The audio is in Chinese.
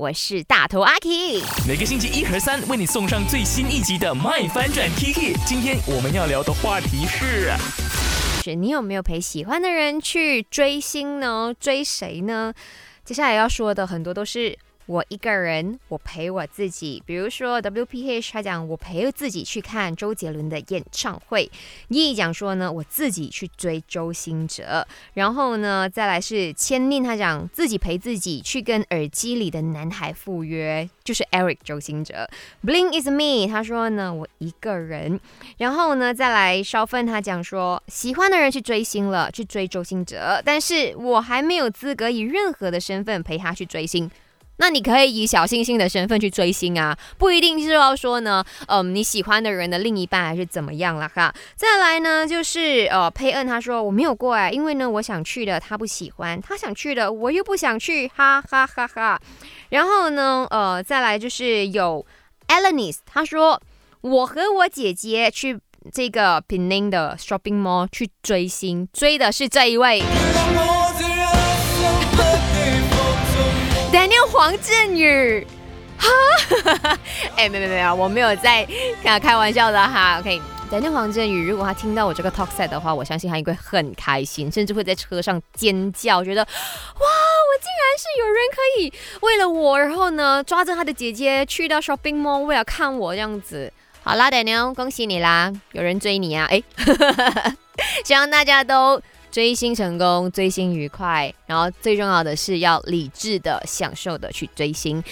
我是大头阿 K，每个星期一和三为你送上最新一集的《麦翻转 Kiki》。今天我们要聊的话题是：是你有没有陪喜欢的人去追星呢？追谁呢？接下来要说的很多都是。我一个人，我陪我自己。比如说，WPH 他讲我陪自己去看周杰伦的演唱会。一讲说呢，我自己去追周星哲。然后呢，再来是千令他讲自己陪自己去跟耳机里的男孩赴约，就是 Eric 周星哲。Bling is me，他说呢，我一个人。然后呢，再来烧分他讲说，喜欢的人去追星了，去追周星哲，但是我还没有资格以任何的身份陪他去追星。那你可以以小星星的身份去追星啊，不一定是要说呢，嗯，你喜欢的人的另一半还是怎么样了哈。再来呢，就是呃，佩恩他说我没有过哎，因为呢我想去的他不喜欢，他想去的我又不想去，哈哈哈哈。然后呢，呃，再来就是有 Elenis，他说我和我姐姐去这个 Penang 的 shopping mall 去追星，追的是这一位。Daniel 黄振宇，哈，哎，没没没有，我没有在开开玩笑的哈。OK，Daniel 黄振宇，如果他听到我这个 talk set 的话，我相信他应该很开心，甚至会在车上尖叫，觉得哇，我竟然是有人可以为了我，然后呢抓着他的姐姐去到 shopping mall 为了看我这样子。好啦，Daniel，恭喜你啦，有人追你啊！哎，希望大家都。追星成功，追星愉快，然后最重要的是要理智的、享受的去追星。